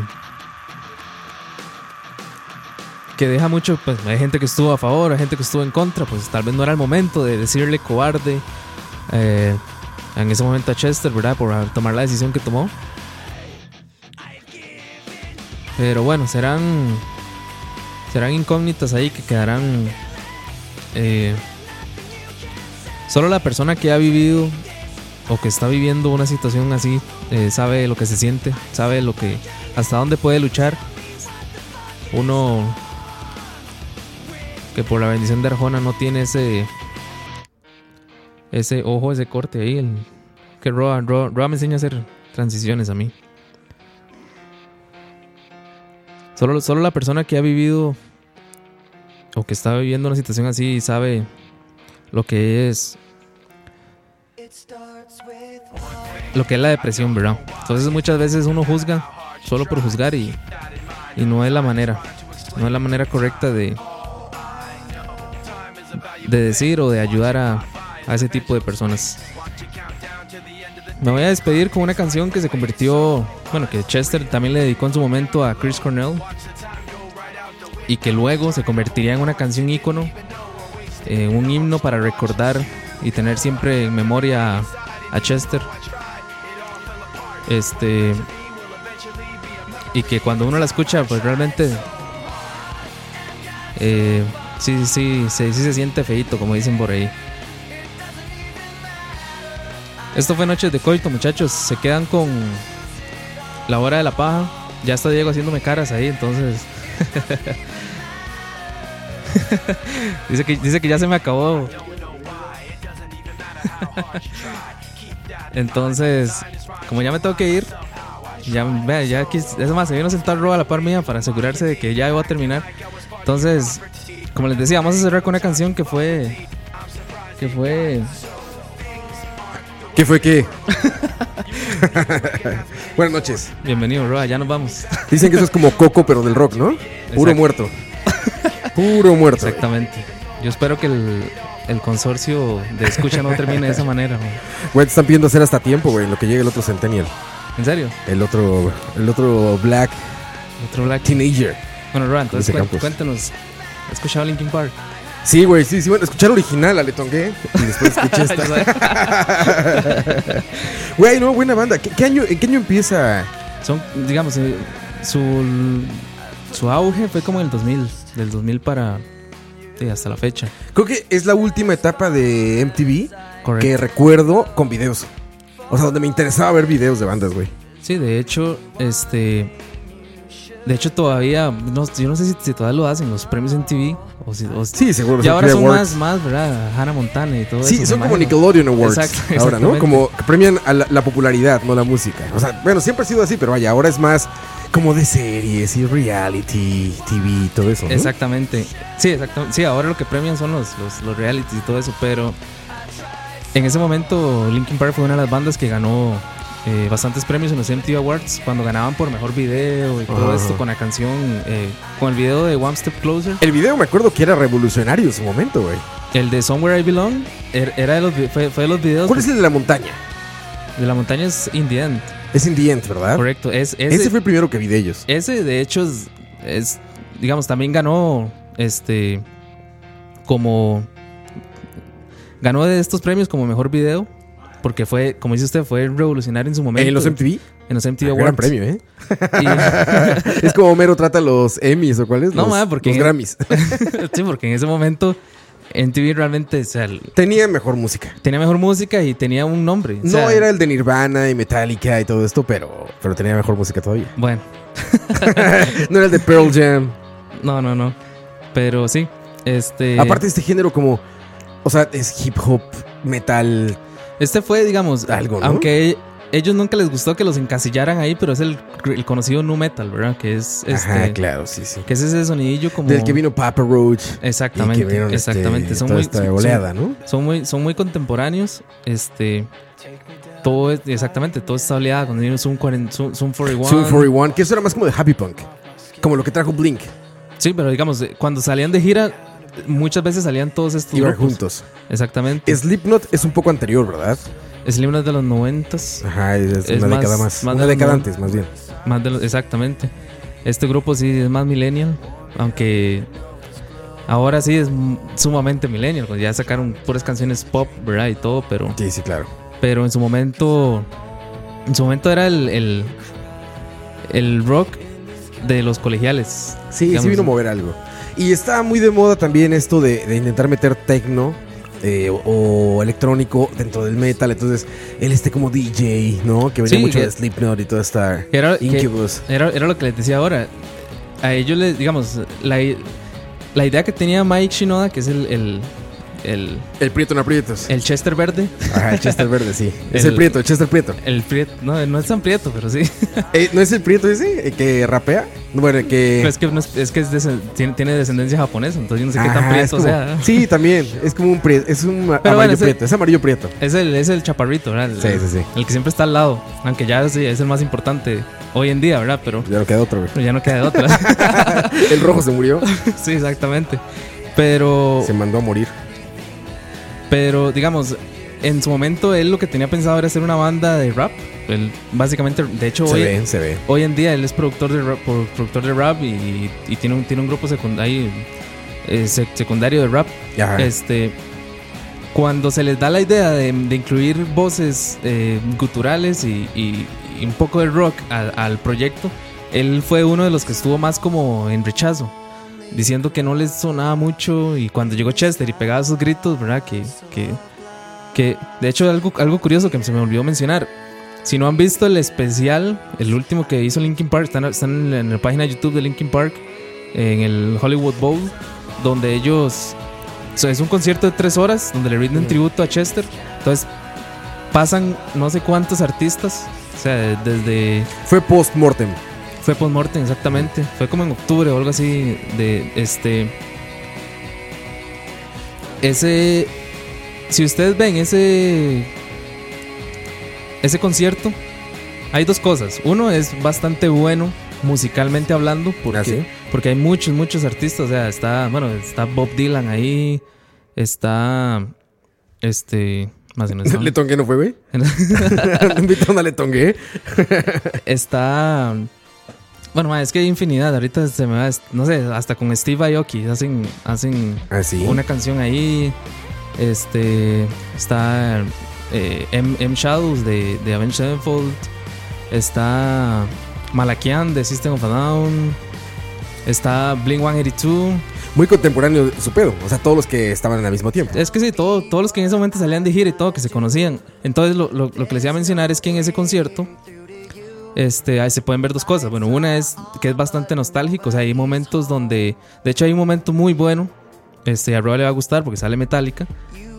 que deja mucho, pues hay gente que estuvo a favor, hay gente que estuvo en contra, pues tal vez no era el momento de decirle cobarde eh, en ese momento a Chester, ¿verdad? Por tomar la decisión que tomó. Pero bueno, serán serán incógnitas ahí que quedarán eh, solo la persona que ha vivido o que está viviendo una situación así eh, sabe lo que se siente, sabe lo que hasta dónde puede luchar. Uno que por la bendición de Arjona no tiene ese ese ojo, ese corte ahí, que Roa, Roa, Roa me enseña a hacer transiciones a mí. Solo, solo la persona que ha vivido o que está viviendo una situación así sabe lo que es lo que es la depresión, ¿verdad? Entonces muchas veces uno juzga solo por juzgar y, no es la manera, no es la manera correcta de de decir o de ayudar a, ese tipo de personas. Me voy a despedir con una canción que se convirtió, bueno, que Chester también le dedicó en su momento a Chris Cornell y que luego se convertiría en una canción ícono, eh, un himno para recordar y tener siempre en memoria a Chester. Este y que cuando uno la escucha, pues realmente eh, sí, sí, sí, sí se siente feito, como dicen por ahí. Esto fue Noches de Coito, muchachos. Se quedan con la hora de la paja. Ya está Diego haciéndome caras ahí, entonces. dice, que, dice que ya se me acabó. entonces, como ya me tengo que ir, ya, vea, ya aquí, es más, se vino a sentar Roa a la par mía para asegurarse de que ya iba a terminar. Entonces, como les decía, vamos a cerrar con una canción que fue. Que fue. ¿Qué fue qué? Buenas noches. Bienvenido, Roa, ya nos vamos. Dicen que eso es como Coco, pero del rock, ¿no? Puro Exacto. muerto. Puro muerto. Exactamente. Yo espero que el, el consorcio de escucha no termine de esa manera. güey. Güey, te están pidiendo hacer hasta tiempo, güey, en lo que llegue el otro Centennial. ¿En serio? El otro, el otro Black Otro Black. Teenager. Bueno, Roa, entonces Campos. cuéntanos. ¿Has escuchado Linkin Park? Sí, güey, sí, sí, bueno, escuchar original a Letongue y después escuché esta. Güey, no, buena banda. ¿Qué, qué año, ¿En qué año empieza? Son, digamos, eh, su, su auge fue como en el 2000. Del 2000 para. Sí, hasta la fecha. Creo que es la última etapa de MTV Correcto. que recuerdo con videos. O sea, donde me interesaba ver videos de bandas, güey. Sí, de hecho, este. De hecho, todavía. No, yo no sé si, si todavía lo hacen los premios en TV. O si, o Sí, seguro. y ahora son Awards. más, más, ¿verdad? Hannah Montana y todo Sí, eso. son me como. Nickelodeon Awards. Exacto, ahora, ¿no? Como que premian a la, la popularidad, no la música. O sea, bueno, siempre ha sido así, pero vaya, ahora es más como de series y reality, TV y todo eso. ¿no? Exactamente. Sí, exactamente. Sí, ahora lo que premian son los, los, los realities y todo eso, pero en ese momento Linkin Park fue una de las bandas que ganó eh, bastantes premios en los MTV Awards cuando ganaban por mejor video y todo Ajá. esto con la canción, eh, con el video de One Step Closer. El video me acuerdo que era revolucionario en su momento, güey. El de Somewhere I Belong er- era de los, fue, fue de los videos ¿Cuál es el de la montaña? de la montaña es In the End. Es In the End, ¿verdad? Correcto. Es, ese, Ese fue el primero que vi de ellos. ese, de hecho es, es, digamos, también ganó este como ganó de estos premios como mejor video porque fue, como dice usted, fue revolucionario en su momento. En los MTV. En los MTV Ah, Awards. Gran premio, ¿eh? Y- es como Homero trata los Emmys o cuáles? No, los, ma, porque- los Grammys. sí, porque en ese momento MTV realmente o sea, Tenía mejor música. tenía mejor música y tenía un nombre. o No era el de Nirvana y Metallica y todo esto, pero, pero tenía mejor música todavía. Bueno, No era el de Pearl Jam. no, no, no. Pero sí, este. Aparte este género como, o sea, es hip hop, metal. Este fue, digamos, Algo, ¿no? aunque ellos nunca les gustó que los encasillaran ahí, pero es el, el conocido nu metal, ¿verdad? Que es este, Ajá, claro, sí, sí. que es ese sonidillo como Del que vino Papa Roach. exactamente, vieron este, exactamente, son toda muy esta son- oleada, ¿no? son muy son muy contemporáneos, este todo exactamente, toda esta oleada cuando vino Zoom 40, Zoom, Zoom 41. Zoom 41, que eso era más como de happy punk. Como lo que trajo Blink. Sí, pero digamos, eh, cuando salían de gira muchas veces salían todos estos Iban juntos. Exactamente. Slipknot es un poco anterior, ¿verdad? Slipknot de los noventas. Ajá, es, Es una más- década más. más una de década antes, más bien. Más de los- exactamente. Este grupo sí es más millennial, aunque ahora sí es sumamente millennial, pues ya sacaron puras canciones pop, ¿verdad? Y todo, pero, Sí, sí, claro. pero en su momento, en su momento era el, el, el rock de los colegiales. Sí, digamos. sí vino a mover algo. Y está muy de moda también esto de, de intentar meter tecno eh, o, o electrónico dentro del metal. Entonces, él este como DJ, ¿no? Que venía Sí, mucho que- de Slipknot y toda esta era, que Incubus. era, era lo que les decía ahora. A ellos les, digamos, la, la idea que tenía Mike Shinoda, que es el, el, el, El Prieto no aprietos. el Chester verde, Ajá, el Chester Verde, sí. Es El- el Prieto, el Chester Prieto. el Prieto, no, no es tan prieto, pero sí. Eh, ¿No es el Prieto ese eh, que rapea? Bueno, que... Es que, no es, es que es tiene, tiene descendencia japonesa, entonces yo no sé qué tan prieto como- sea. Sí, también. Es como un prieto. Es un amarillo bueno, prieto. Es amarillo prieto. Es el, es el chaparrito, ¿verdad? El, Sí, sí, sí. El que siempre está al lado, aunque ya sí, es el más importante hoy en día, ¿verdad? Pero, Ya no queda otro, güey. pero ya no queda de otra. El rojo se murió. sí, exactamente. Pero, Se mandó a morir. Pero, digamos, en su momento él lo que tenía pensado era hacer una banda de rap. Él, básicamente, de hecho, Se hoy, ve, se ve. hoy en día él es productor de rap, productor de rap y, y tiene, un, tiene un grupo secundario, secundario de rap. Ajá. Este, cuando se les da la idea de, de incluir voces eh, guturales y, y- y un poco de rock al, al proyecto, él fue uno de los que estuvo más como en rechazo, diciendo que no les sonaba mucho y cuando llegó Chester y pegaba sus gritos, ¿verdad? Que, que, que de hecho algo, algo curioso que se me olvidó mencionar. Si no han visto el especial, el último que hizo Linkin Park, están, están en la página de YouTube de Linkin Park, en el Hollywood Bowl, donde ellos o sea, es un concierto de tres horas donde le rinden tributo a Chester. Entonces pasan no sé cuántos artistas. O sea, desde. Fue post-mortem. Fue post-mortem, exactamente. Fue como en octubre o algo así. De este. Ese. Si ustedes ven ese. Ese concierto, hay dos cosas. Uno es bastante bueno musicalmente hablando. Porque, ¿Ah, sí? porque hay muchos, muchos artistas. O sea, está. Bueno, está Bob Dylan ahí. Está. Este. Más o menos. ¿Le tongué no fue, güey? ¿Invitaron a Le tongué? está. Bueno, ma, es que hay infinidad. Ahorita se me va. No sé, hasta con Steve Aoki hacen, hacen Ah, sí. una canción ahí. Este. Está. eh, M, M Shadows de, de Avenged Sevenfold. Está. Malakian de System of a Down. Está Blink 182. Muy contemporáneo su pedo. O sea, todos los que estaban al mismo tiempo. Es que sí, todo- todos los que en ese momento salían de gira y todo, que se conocían. Entonces, lo, lo- lo que les iba a mencionar es que en ese concierto este, ahí se pueden ver dos cosas. Bueno, una es que es bastante nostálgico. O sea, hay momentos donde. De hecho, hay un momento muy bueno. Este, a Rob le va a gustar porque sale Metallica.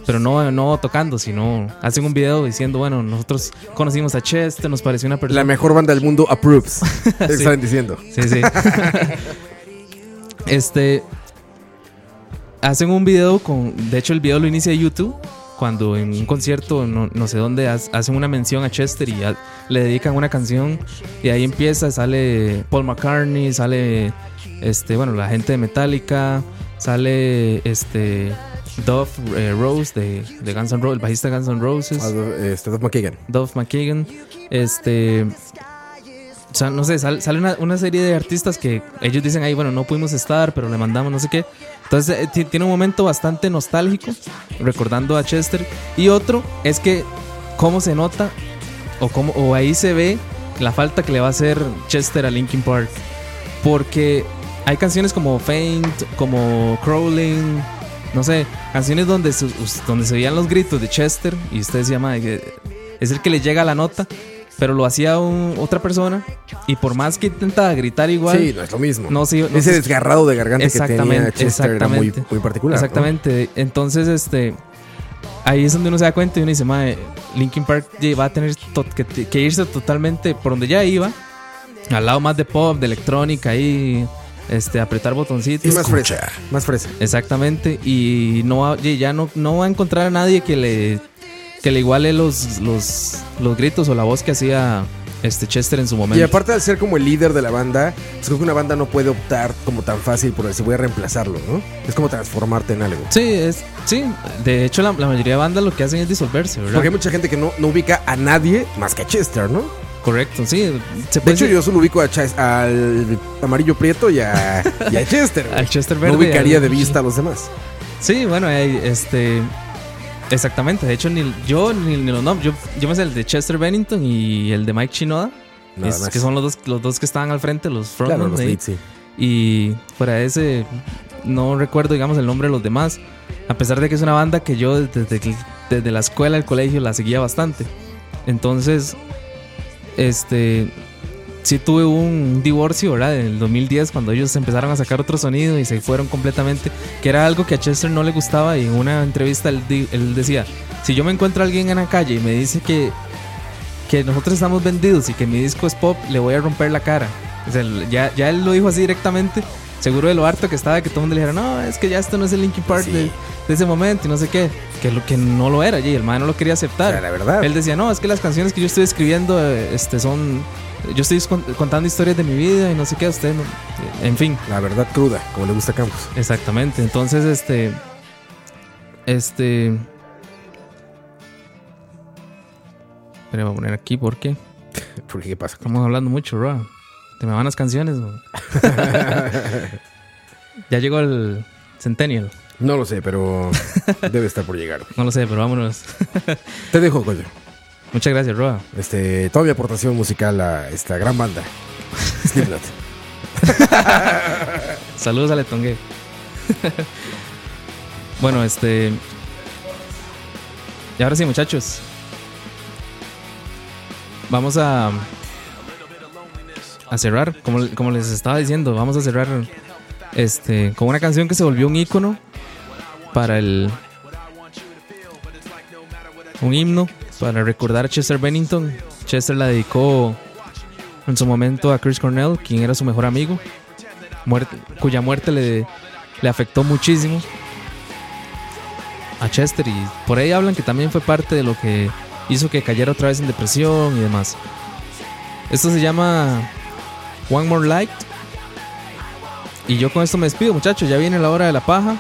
Pero no, no tocando, sino hacen un video diciendo, bueno, nosotros conocimos a Chester, nos pareció una persona. La mejor banda del mundo approves. Estaban diciendo. Sí, sí. este. Hacen un video con. De hecho, el video lo inicia YouTube. Cuando en un concierto, no, no sé dónde, ha- hacen una mención a Chester y a- le dedican una canción. Y ahí empieza, sale Paul McCartney, sale. Este, bueno, la gente de Metallica. Sale este. Duff eh, Rose de, de Guns N' Roses, el bajista de Guns N' Roses. Este, Duff McKagan. Duff McKagan. Este. O sea, no sé, sal- sale una, una serie de artistas que ellos dicen ahí, bueno, no pudimos estar, pero le mandamos no sé qué. Entonces eh, ti- tiene un momento bastante nostálgico, recordando a Chester. Y otro es que, cómo se nota, o, cómo, o ahí se ve la falta que le va a hacer Chester a Linkin Park. Porque hay canciones como Faint, como Crawling, no sé, canciones donde se, donde se veían los gritos de Chester y usted "Mae, que es el que le llega la nota, pero lo hacía un- otra persona y por más que intentaba gritar igual, Sí, no es lo mismo. no no Ese se- desgarrado de garganta que tenía Exactamente, Chester era muy, muy particular. ¿no? Exactamente. Entonces, este. Ahí es donde uno se da cuenta y uno dice, madre, Linkin Park va a tener que, que irse totalmente por donde ya iba. Al lado más de pop, de electrónica y este, apretar Y botoncitos. más fresa. Más fresa. Exactamente. Y no va- y ya no, no va a encontrar a nadie que le, que le iguale los, los, los gritos o la voz que hacía este Chester en su momento. Y aparte de ser como el líder de la banda, pues creo que una banda no puede optar como tan fácil por decir voy a reemplazarlo, ¿no? Es como transformarte en algo. Sí, es, sí. De hecho, la, la mayoría de bandas lo que hacen es disolverse, ¿verdad? Porque hay mucha gente que no, no ubica a nadie más que a Chester, ¿no? Correcto, sí. Se De hecho, decir- yo solo ubico a Ches- al amarillo prieto y a, y a Chester. Al Chester no verde, ubicaría al- de vista a los demás. Sí, bueno, hay, este. Exactamente. De hecho, ni yo ni, ni los nombres. Yo, yo me sé el de Chester Bennington y el de Mike Chinoda. Es- que son los dos, los dos que estaban al frente, los frontmen. Claro, los ahí. leads, sí. Y fuera ese, no recuerdo, digamos, el nombre de los demás. A pesar de que es una banda que yo desde, desde la escuela, el colegio, la seguía bastante. Entonces, este. Sí tuve un divorcio, ¿verdad? En el 2010, cuando ellos empezaron a sacar otro sonido y se fueron completamente. Que era algo que a Chester no le gustaba. Y en una entrevista él, él decía: Si yo me encuentro a alguien en la calle y me dice que, que nosotros estamos vendidos y que mi disco es pop, le voy a romper la cara. O sea, ya, ya él lo dijo así directamente, seguro de lo harto que estaba, que todo el mundo le dijera, no, es que ya esto no es el Linkin Park Sí. de, de ese momento y no sé qué, que lo que no lo era, y el man no lo quería O aceptar. sea, la verdad. Él decía, no, es que las canciones que yo estoy escribiendo eh, este, son, yo estoy con- contando historias de mi vida y no sé qué, usted, no- en fin. La verdad cruda, como le gusta a Campos. Exactamente. Entonces, este. Este. Pero voy a poner aquí porque Porque, ¿qué pasa? estamos hablando mucho, bro. Te me van las canciones. Ya llegó el Centennial. No lo sé, pero debe estar por llegar. No lo sé, pero vámonos. Te dejo, coño. Muchas gracias, Roa. Este, toda mi aportación musical a esta gran banda. Slipknot. Saludos a Letongue. bueno, este. Y ahora sí, muchachos. Vamos a. A cerrar. Como, como les estaba diciendo, vamos a cerrar. Este. Con una canción que se volvió un ícono. Para el. Un himno. Para recordar a Chester Bennington. Chester la dedicó. En su momento a Chris Cornell, quien era su mejor amigo cuya muerte le, le afectó muchísimo a Chester y por ahí hablan que también fue parte de lo que hizo que cayera otra vez en depresión y demás. Esto se llama One More Light. Y yo con esto me despido, muchachos. Ya viene la hora de la paja.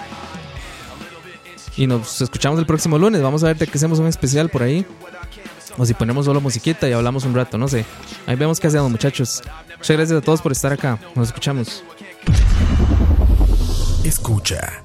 Y nos escuchamos el próximo lunes. Vamos a ver qué hacemos un especial por ahí. O si ponemos solo musiquita y hablamos un rato, no sé. Ahí vemos qué hacemos, muchachos. Muchas gracias a todos por estar acá. Nos escuchamos. Escucha.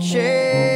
change.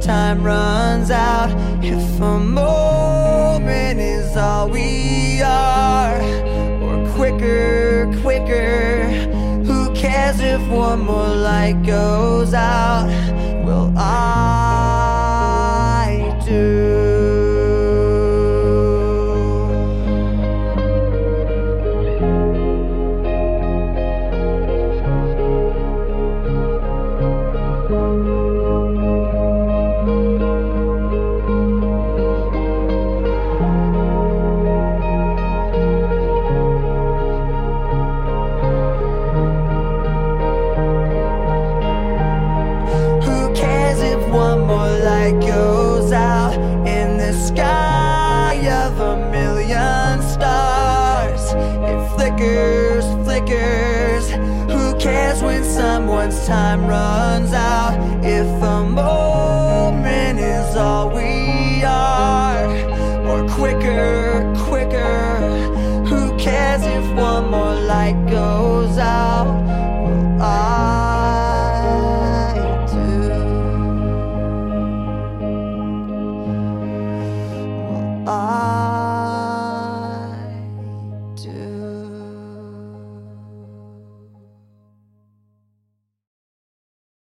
time runs out if a moment is all we are. Or quicker quicker who cares if one more light goes out?